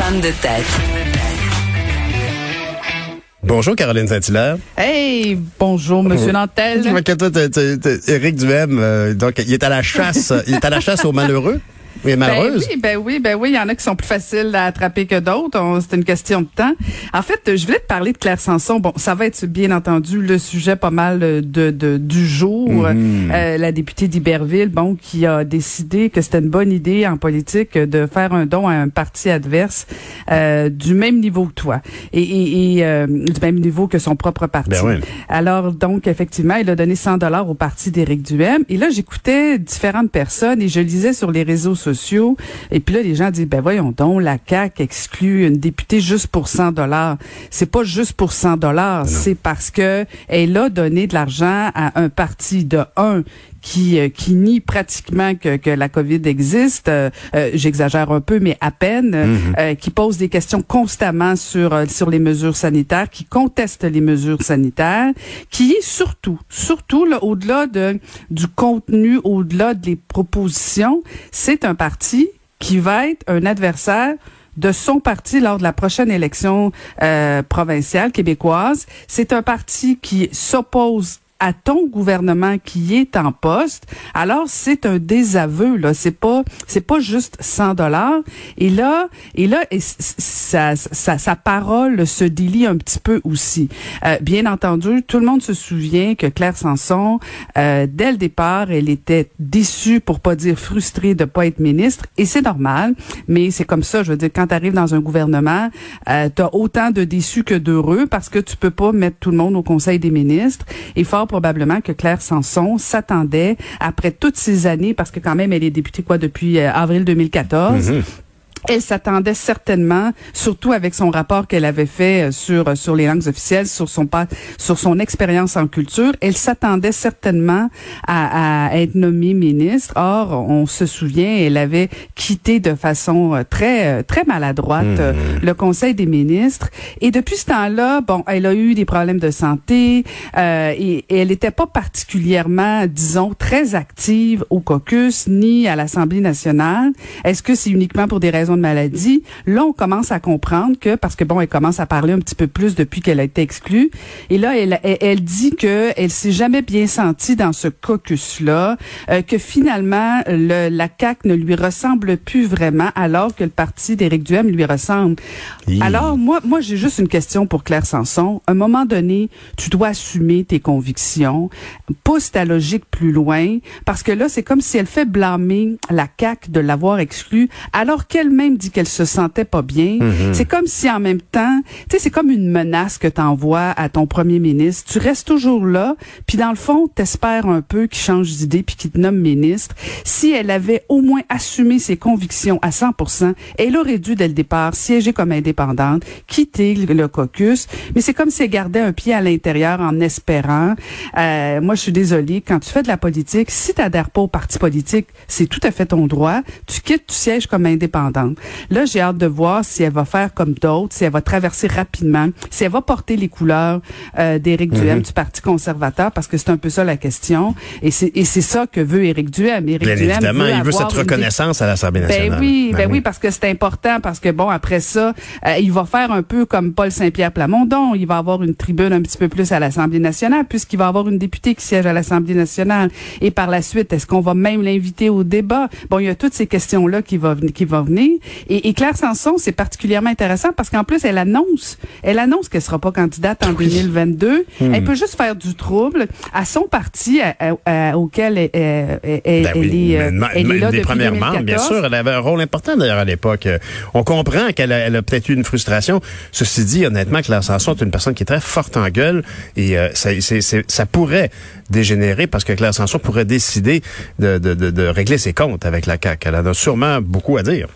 Femme de tête. Bonjour Caroline Saint-Hilaire. Hey, bonjour Monsieur Nantel. Fait que toi, Éric Duhem, euh, donc il est à la chasse, il est à la chasse aux malheureux? Oui, Ben malheureuse. oui, ben oui, ben oui, il y en a qui sont plus faciles à attraper que d'autres. C'est une question de temps. En fait, je voulais te parler de Claire Sanson. Bon, ça va être bien entendu le sujet pas mal de, de du jour. Mhm. Euh, la députée d'Iberville, bon, qui a décidé que c'était une bonne idée en politique de faire un don à un parti adverse euh, du même niveau que toi et, et, et, euh, du même niveau que son propre parti. Ben oui. Alors donc effectivement, il a donné 100 dollars au parti d'Éric Duhem. Et là, j'écoutais différentes personnes et je lisais sur les réseaux sociaux. Et puis là, les gens disent ben voyons donc, la CAC exclut une députée juste pour 100 dollars. C'est pas juste pour 100 dollars, c'est parce que elle a donné de l'argent à un parti de un qui euh, qui nie pratiquement que, que la COVID existe. Euh, euh, J'exagère un peu, mais à peine. euh, qui pose des questions constamment sur euh, sur les mesures sanitaires, qui conteste les mesures sanitaires, qui surtout surtout là, au-delà de du contenu, au-delà des propositions, c'est un parti qui va être un adversaire de son parti lors de la prochaine élection euh, provinciale québécoise. C'est un parti qui s'oppose à ton gouvernement qui est en poste. Alors c'est un désaveu là, c'est pas c'est pas juste 100 dollars. Et là et là et sa, sa sa parole se délie un petit peu aussi. Euh, bien entendu, tout le monde se souvient que Claire Sanson euh, dès le départ, elle était déçue pour pas dire frustrée de pas être ministre. Et c'est normal, mais c'est comme ça, je veux dire quand tu arrives dans un gouvernement, euh, tu as autant de déçus que d'heureux parce que tu peux pas mettre tout le monde au conseil des ministres. Et fort probablement que Claire Sanson s'attendait après toutes ces années parce que quand même elle est députée quoi depuis euh, avril 2014. Elle s'attendait certainement, surtout avec son rapport qu'elle avait fait euh, sur euh, sur les langues officielles, sur son pas, sur son expérience en culture, elle s'attendait certainement à, à être nommée ministre. Or, on se souvient, elle avait quitté de façon euh, très très maladroite euh, le Conseil des ministres. Et depuis ce temps-là, bon, elle a eu des problèmes de santé euh, et, et elle n'était pas particulièrement, disons, très active au caucus ni à l'Assemblée nationale. Est-ce que c'est uniquement pour des raisons de maladie? Là, on commence à comprendre que, parce que bon, elle commence à parler un petit peu plus depuis qu'elle a été exclue. Et là, elle, elle, elle dit que elle s'est jamais bien sentie dans ce caucus-là, euh, que finalement, le, la CAQ ne lui ressemble plus vraiment, alors que le parti d'Éric Duhem lui ressemble. Hi. Alors, moi, moi, j'ai juste une question pour Claire Sanson. À un moment donné, tu dois assumer tes convictions, pousse ta logique plus loin, parce que là, c'est comme si elle fait blâmer la CAQ de l'avoir exclue, alors qu'elle-même dit qu'elle se sentait pas bien. C'est comme si en même temps, tu sais, c'est comme une menace que t'envoies à ton premier ministre. Tu restes toujours là, puis dans le fond, t'espères un peu qu'il change d'idée puis qu'il te nomme ministre. Si elle avait au moins assumé ses convictions à 100%, elle aurait dû dès le départ siéger comme indépendante, quitter le, le caucus. Mais c'est comme si elle gardait un pied à l'intérieur en espérant. Euh, moi, je suis désolée. Quand tu fais de la politique, si t'adhères pas au parti politique, c'est tout à fait ton droit. Tu quittes, tu sièges comme indépendante. Là, j'ai hâte de voir si elle va faire comme d'autres, si elle va traverser rapidement, si elle va porter les couleurs euh, d'Éric Duhem du Parti conservateur, parce que c'est un peu ça la question. Et c'est ça que veut Éric Duhem. Éric Bien Duhem évidemment, il veut cette une reconnaissance à l'Assemblée nationale. ben oui, ben, oui, parce que c'est important, parce que bon, après ça, euh, il va faire un peu comme Paul Saint-Pierre Plamondon. Il va avoir une tribune un petit peu plus à l'Assemblée nationale, puisqu'il va avoir une députée qui siège à l'Assemblée nationale. Et par la suite, est-ce qu'on va même l'inviter au débat? Bon, il y a toutes ces questions-là qui vont qui vont venir. Et, et Claire Sanson, c'est particulièrement intéressant parce qu'en plus, elle annonce, elle annonce qu'elle sera pas candidate en 2022. Hmm. Elle peut juste faire du trouble à son parti à- à- à- auquel elle, elle- elle- Ben elle est, euh, une- elle est là des premières membres, bien 2014. sûr. Elle avait un rôle important d'ailleurs à l'époque. Euh, On comprend qu'elle a, peut-être eu une frustration. Ceci dit, honnêtement, Claire Sanson est une personne qui est très forte en gueule et euh, ça, pourrait dégénérer parce que Claire Sanson pourrait décider de, de, de, de régler ses comptes avec la CAQ. Elle en a sûrement beaucoup à dire.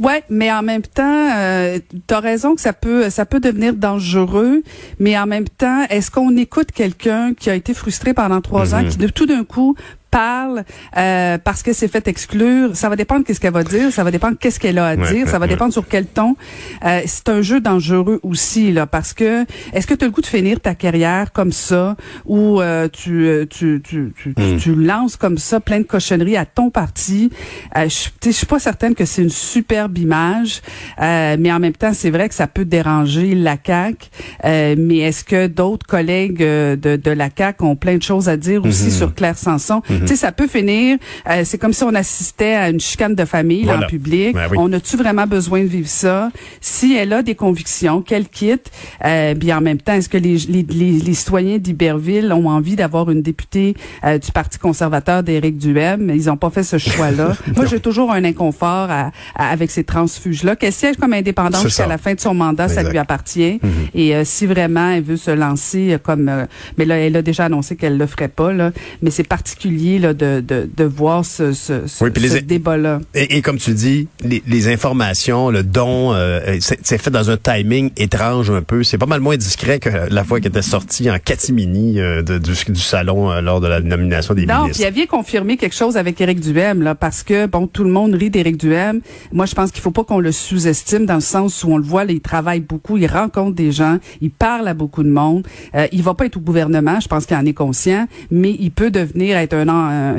Ouais, mais en même temps, euh, tu as raison que ça peut ça peut devenir dangereux, mais en même temps, est-ce qu'on écoute quelqu'un qui a été frustré pendant trois ans, Mhm. qui de tout d'un coup parle euh, parce que c'est fait exclure, ça va dépendre qu'est-ce qu'elle va dire, ça va dépendre qu'est-ce qu'elle a à Ouais, dire, ça va ouais. dépendre sur quel ton. Euh, c'est un jeu dangereux aussi là parce que est-ce que tu as le goût de finir ta carrière comme ça ou euh, tu, euh, tu, tu, tu, tu- Mm. tu lances comme ça plein de cochonneries à ton parti? Euh, je je suis pas certaine que c'est une superbe image euh, mais en même temps c'est vrai que ça peut déranger la CAQ euh, mais est-ce que d'autres collègues de, de la CAQ ont plein de choses à dire aussi Mhm. sur Claire Sanson? Tu sais ça peut finir euh, c'est comme si on assistait à une chicane de famille Voilà. en public. Ben oui. on a-tu vraiment besoin de vivre ça? Si elle a des convictions qu'elle quitte euh, bien en même temps est-ce que les, les, les, les citoyens d'Iberville ont envie d'avoir une députée euh, du Parti conservateur d'Éric Duhem? Ils ont pas fait ce choix-là. Moi j'ai toujours un inconfort à- à- avec ces transfuges-là. Qu'elle siège comme indépendante jusqu'à la fin de son mandat ça lui appartient. Et euh, si vraiment elle veut se lancer euh, comme euh, mais là elle a déjà annoncé qu'elle le ferait pas là. Mais c'est particulier là de, de, de voir ce, ce, ce, Oui, puis les- ce débat-là Et, et comme tu dis, les, les informations, le don, euh, c'est c'est fait dans un timing étrange un peu. C'est pas mal moins discret que la fois qu'elle était sortie en catimini euh, de- du, du salon euh, lors de la nomination des Non, ministres. elle vient confirmer quelque chose avec Éric Duhem, là, parce que, bon, tout le monde rit d'Éric Duhem. Moi, je pense qu'il faut pas qu'on le sous-estime dans le sens où on le voit, là, il travaille beaucoup, il rencontre des gens, il parle à beaucoup de monde. Euh, il va pas être au gouvernement, je pense qu'il en est conscient, mais il peut devenir être un, un,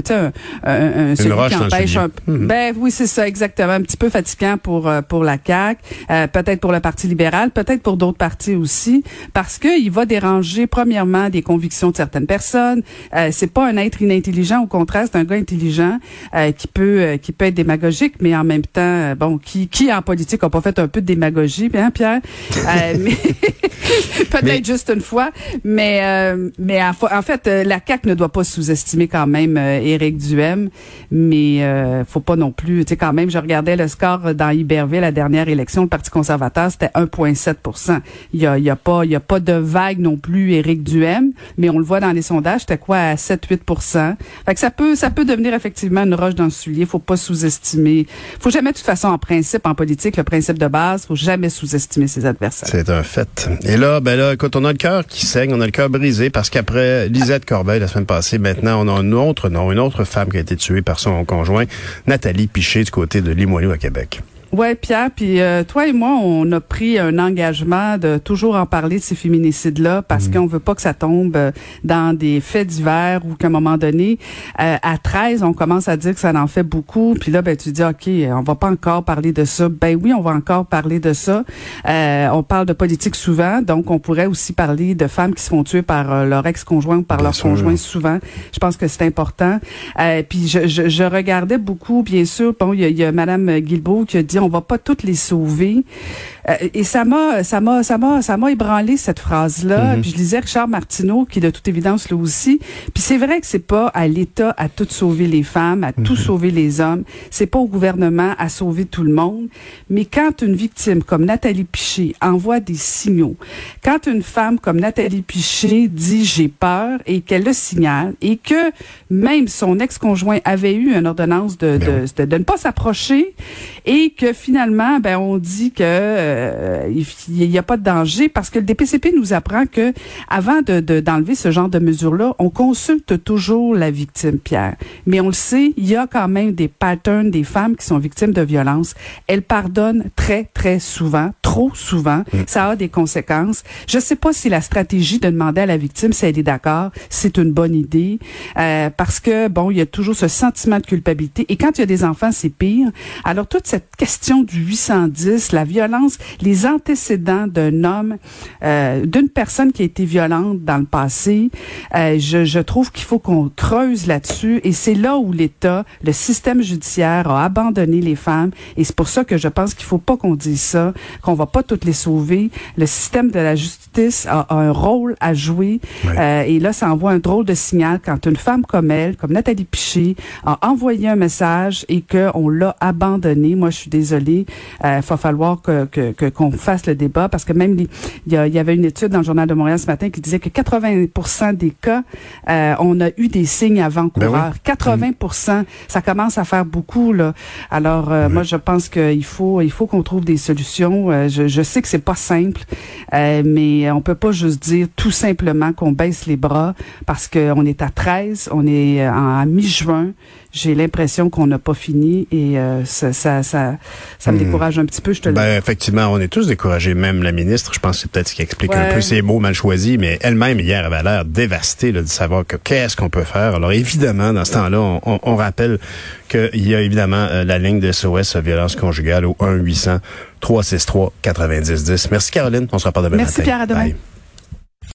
un, celui roche qui empêche un Ben oui, c'est ça, exactement. Un petit peu fatigant pour euh, pour la CAQ, euh, peut-être pour le Parti libéral, peut-être pour d'autres partis aussi, parce que il va déranger premièrement des convictions de certaines personnes. Euh, c'est pas un être inintelligent, au contraire, c'est un gars intelligent euh, qui peut qui peut être démagogique, mais en même temps, bon, qui qui en politique a pas fait un peu de démagogie, bien Pierre, Euh, mais peut-être Mais- juste une fois, mais mais en, en fait, la CAQ ne doit pas sous-estimer quand même euh, Éric Duhem, mais euh, faut pas non plus, tu sais quand même, je regardais le score dans Iberville la dernière élection, le Parti conservateur, c'était 1.7 Il y a il y a pas il y a pas de vague non plus Éric Duhem, mais on le voit dans les sondages, c'était quoi à 7-8 Fait ça peut ça peut devenir effectivement une roche dans le soulier, faut pas sous-estimer. Faut jamais de toute façon en principe en politique, le principe de base, faut jamais sous-estimer ses adversaires. C'est un fait. Et là, ben là, écoute, on a le cœur qui saigne, on a le cœur brisé parce qu'après Lisette Corbeil la semaine passée, maintenant, on a un autre une autre femme qui a été tuée par son conjoint, Nathalie Piché, du côté de Limoilou à Québec. Ouais, Pierre, puis euh, toi et moi, on a pris un engagement de toujours en parler de ces féminicides-là parce qu'on veut pas que ça tombe euh, dans des faits divers ou qu'à un moment donné, euh, à 13, on commence à dire que ça en fait beaucoup. Puis là, ben tu dis, OK, on va pas encore parler de ça. Ben oui, on va encore parler de ça. Euh, on parle de politique souvent, donc on pourrait aussi parler de femmes qui se font tuer par euh, leur ex-conjoint ou par Bien leur sûr. conjoint souvent. Je pense que c'est important. Euh, puis je, je, je regardais beaucoup, bien sûr. Bon, il y a, y a Madame Guilbeault qui a dit on va pas toutes les sauver. Euh, et ça m'a, ça m'a, ça m'a, ça m'a ébranlé cette phrase-là. Puis je lisais Richard Martineau qui de toute évidence là aussi. Puis c'est vrai que c'est pas à l'État à tout sauver les femmes, à tout sauver les hommes. C'est pas au gouvernement à sauver tout le monde. Mais quand une victime comme Nathalie Piché envoie des signaux, quand une femme comme Nathalie Piché dit j'ai peur et qu'elle le signale et que même son ex-conjoint avait eu une ordonnance de, de, de, de ne pas s'approcher et que finalement ben on dit que euh, il n'y a pas de danger parce que le DPCP nous apprend que avant de de- d'enlever ce genre de mesures là, on consulte toujours la victime Pierre. Mais on le sait, il y a quand même des patterns des femmes qui sont victimes de violences. Elles pardonnent très très souvent, trop souvent. Ça a des conséquences. Je sais pas si la stratégie de demander à la victime si elle est d'accord, c'est une bonne idée euh, parce que bon, il y a toujours ce sentiment de culpabilité et quand il y a des enfants, c'est pire. Alors toute cette question du 810, la violence, les antécédents d'un homme, euh, d'une personne qui a été violente dans le passé, euh, je, je trouve qu'il faut qu'on creuse là-dessus et c'est là où l'État, le système judiciaire a abandonné les femmes et c'est pour ça que je pense qu'il faut pas qu'on dise ça, qu'on va pas toutes les sauver. Le système de la justice a, a un rôle à jouer euh, et là, ça envoie un drôle de signal quand une femme comme elle, comme Nathalie Piché, a envoyé un message et qu'on l'a abandonné. Moi, je suis désolée. Il va falloir que, qu'on fasse le débat parce que même il y, y, avait une étude dans le journal de Montréal ce matin qui disait que 80% des cas, euh, on a eu des signes avant-coureurs. 80%, ben ça commence à faire beaucoup là. Alors euh, moi je pense qu'il faut il faut qu'on trouve des solutions. Euh, je, je, sais que c'est pas simple, mais on peut pas juste dire tout simplement qu'on baisse les bras parce qu'on est à 13, on est en mi-juin j'ai l'impression qu'on n'a pas fini et euh, ça, ça, ça, ça me hmm. décourage un petit peu, je te le ben, Effectivement, on est tous découragés, même la ministre. Je pense que c'est peut-être ce qui explique un peu ses mots mal choisis, mais elle-même, hier, avait l'air dévastée de savoir que qu'est-ce qu'on peut faire. Alors, évidemment, dans ce temps-là, on, on, rappelle qu'il y a évidemment euh, la ligne de SOS violence conjugale au 1-800-363-9010. Merci, Caroline. On se reparle demain Merci, Pierre. À demain.